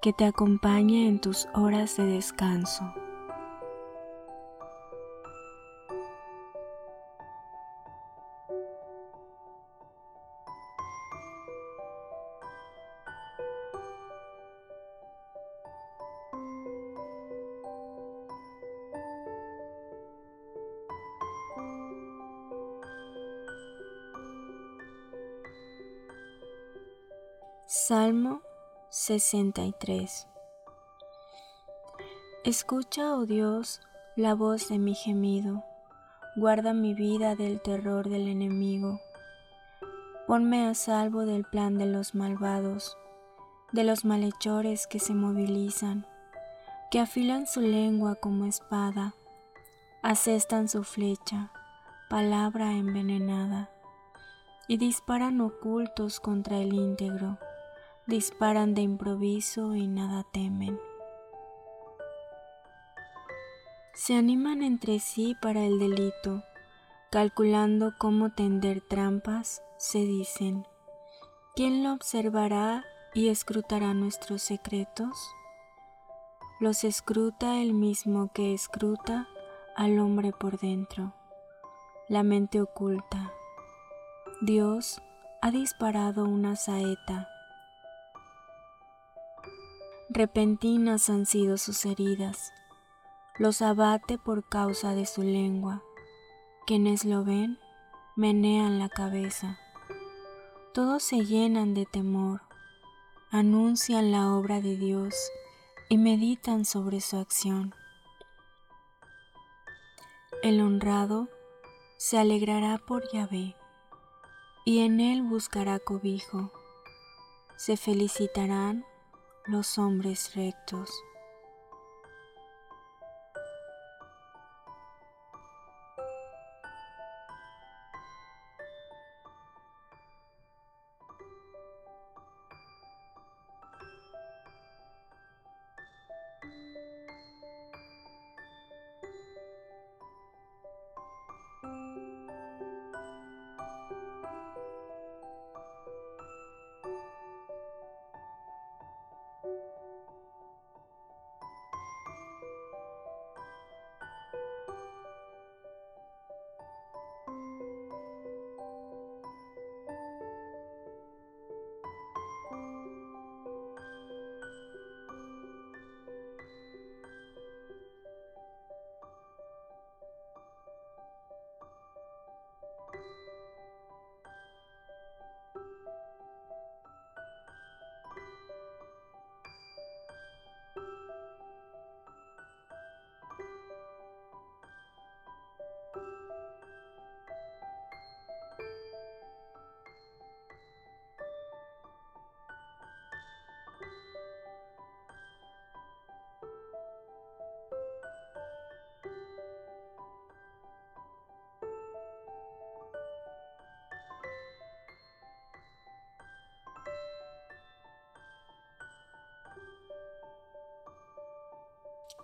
que te acompañe en tus horas de descanso. Salmo 63 Escucha, oh Dios, la voz de mi gemido, guarda mi vida del terror del enemigo. Ponme a salvo del plan de los malvados, de los malhechores que se movilizan, que afilan su lengua como espada, asestan su flecha, palabra envenenada, y disparan ocultos contra el íntegro disparan de improviso y nada temen. Se animan entre sí para el delito, calculando cómo tender trampas, se dicen, ¿quién lo observará y escrutará nuestros secretos? Los escruta el mismo que escruta al hombre por dentro, la mente oculta. Dios ha disparado una saeta repentinas han sido sus heridas, los abate por causa de su lengua. Quienes lo ven, menean la cabeza. Todos se llenan de temor, anuncian la obra de Dios y meditan sobre su acción. El honrado se alegrará por Yahvé y en él buscará cobijo. Se felicitarán los hombres rectos.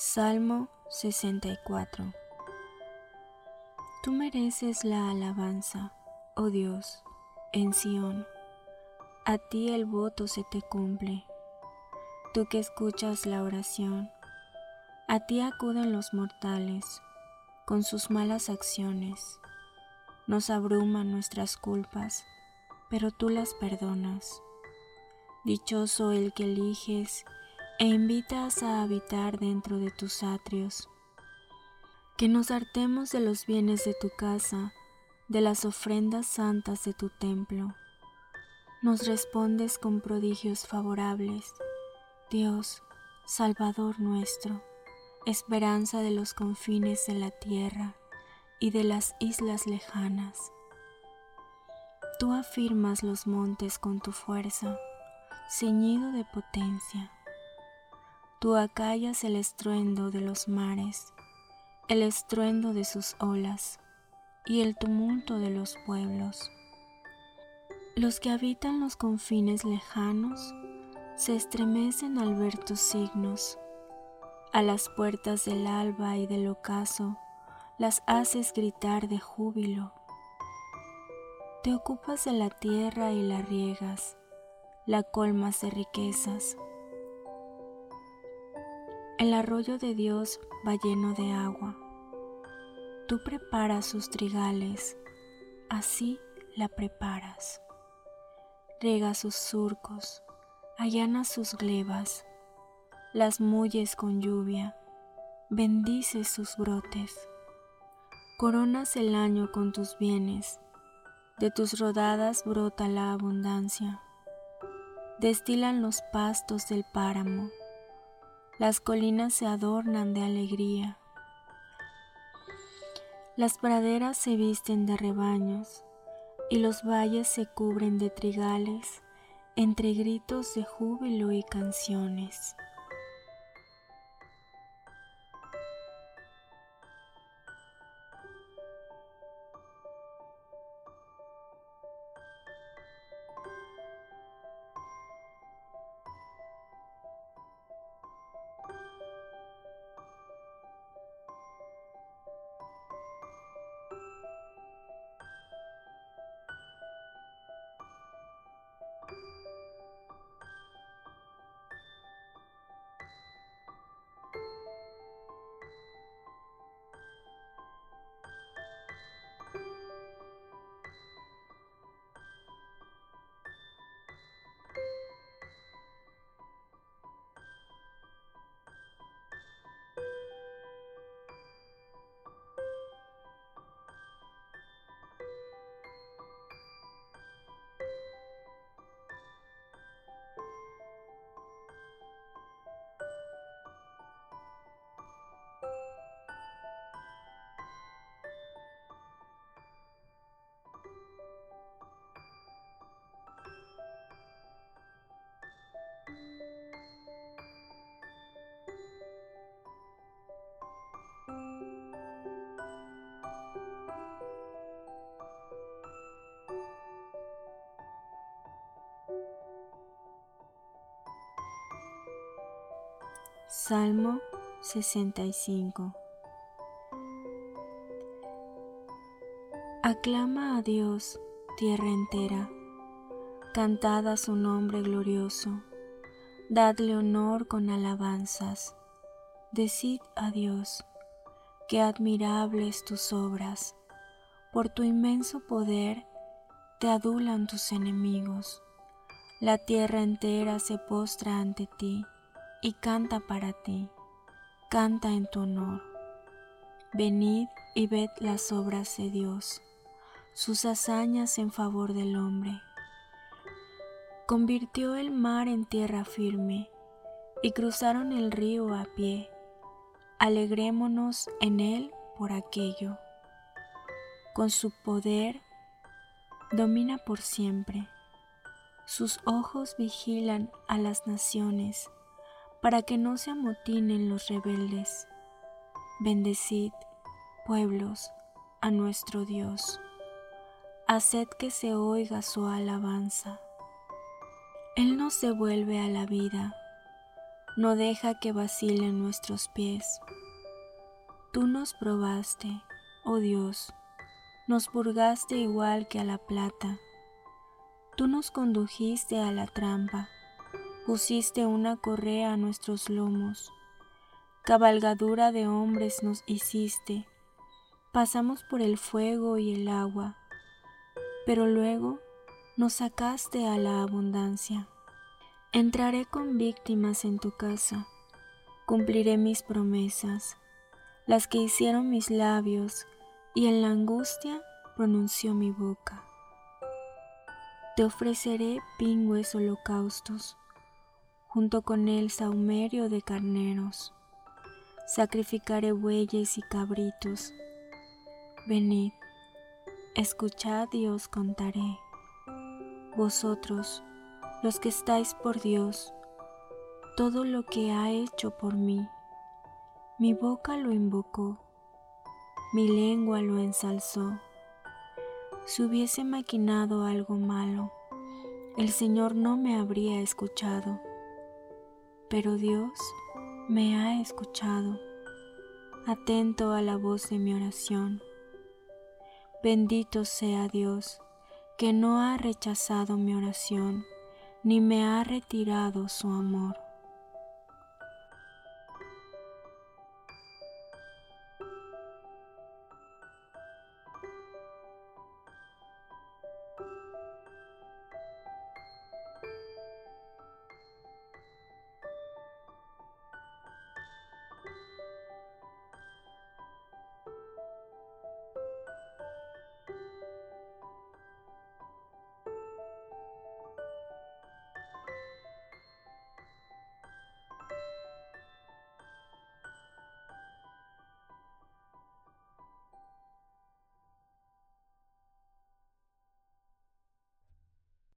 Salmo 64 Tú mereces la alabanza, oh Dios, en Sión. A ti el voto se te cumple. Tú que escuchas la oración, a ti acuden los mortales con sus malas acciones. Nos abruman nuestras culpas, pero tú las perdonas. Dichoso el que eliges e invitas a habitar dentro de tus atrios. Que nos hartemos de los bienes de tu casa, de las ofrendas santas de tu templo. Nos respondes con prodigios favorables, Dios, Salvador nuestro, esperanza de los confines de la tierra y de las islas lejanas. Tú afirmas los montes con tu fuerza, ceñido de potencia. Tú acallas el estruendo de los mares, el estruendo de sus olas y el tumulto de los pueblos. Los que habitan los confines lejanos se estremecen al ver tus signos. A las puertas del alba y del ocaso las haces gritar de júbilo. Te ocupas de la tierra y la riegas, la colmas de riquezas. El arroyo de Dios va lleno de agua. Tú preparas sus trigales, así la preparas. Riega sus surcos, allana sus glebas, las mulles con lluvia, bendices sus brotes. Coronas el año con tus bienes, de tus rodadas brota la abundancia. Destilan los pastos del páramo, las colinas se adornan de alegría. Las praderas se visten de rebaños y los valles se cubren de trigales entre gritos de júbilo y canciones. Salmo 65 Aclama a Dios, tierra entera, cantad su nombre glorioso, dadle honor con alabanzas, decid a Dios, que admirables tus obras, por tu inmenso poder te adulan tus enemigos, la tierra entera se postra ante ti y canta para ti, canta en tu honor. Venid y ved las obras de Dios, sus hazañas en favor del hombre. Convirtió el mar en tierra firme y cruzaron el río a pie. Alegrémonos en él por aquello. Con su poder domina por siempre. Sus ojos vigilan a las naciones para que no se amotinen los rebeldes. Bendecid, pueblos, a nuestro Dios. Haced que se oiga su alabanza. Él nos devuelve a la vida, no deja que vacilen nuestros pies. Tú nos probaste, oh Dios, nos purgaste igual que a la plata. Tú nos condujiste a la trampa pusiste una correa a nuestros lomos, cabalgadura de hombres nos hiciste, pasamos por el fuego y el agua, pero luego nos sacaste a la abundancia. Entraré con víctimas en tu casa, cumpliré mis promesas, las que hicieron mis labios, y en la angustia pronunció mi boca. Te ofreceré pingües holocaustos, junto con el saumerio de carneros. Sacrificaré bueyes y cabritos. Venid, escuchad y os contaré. Vosotros, los que estáis por Dios, todo lo que ha hecho por mí. Mi boca lo invocó, mi lengua lo ensalzó. Si hubiese maquinado algo malo, el Señor no me habría escuchado, pero Dios me ha escuchado, atento a la voz de mi oración. Bendito sea Dios, que no ha rechazado mi oración ni me ha retirado su amor.